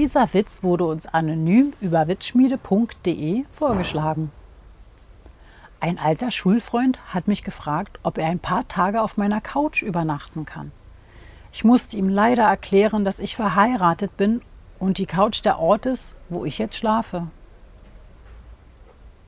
Dieser Witz wurde uns anonym über witzschmiede.de vorgeschlagen. Ein alter Schulfreund hat mich gefragt, ob er ein paar Tage auf meiner Couch übernachten kann. Ich musste ihm leider erklären, dass ich verheiratet bin und die Couch der Ort ist, wo ich jetzt schlafe.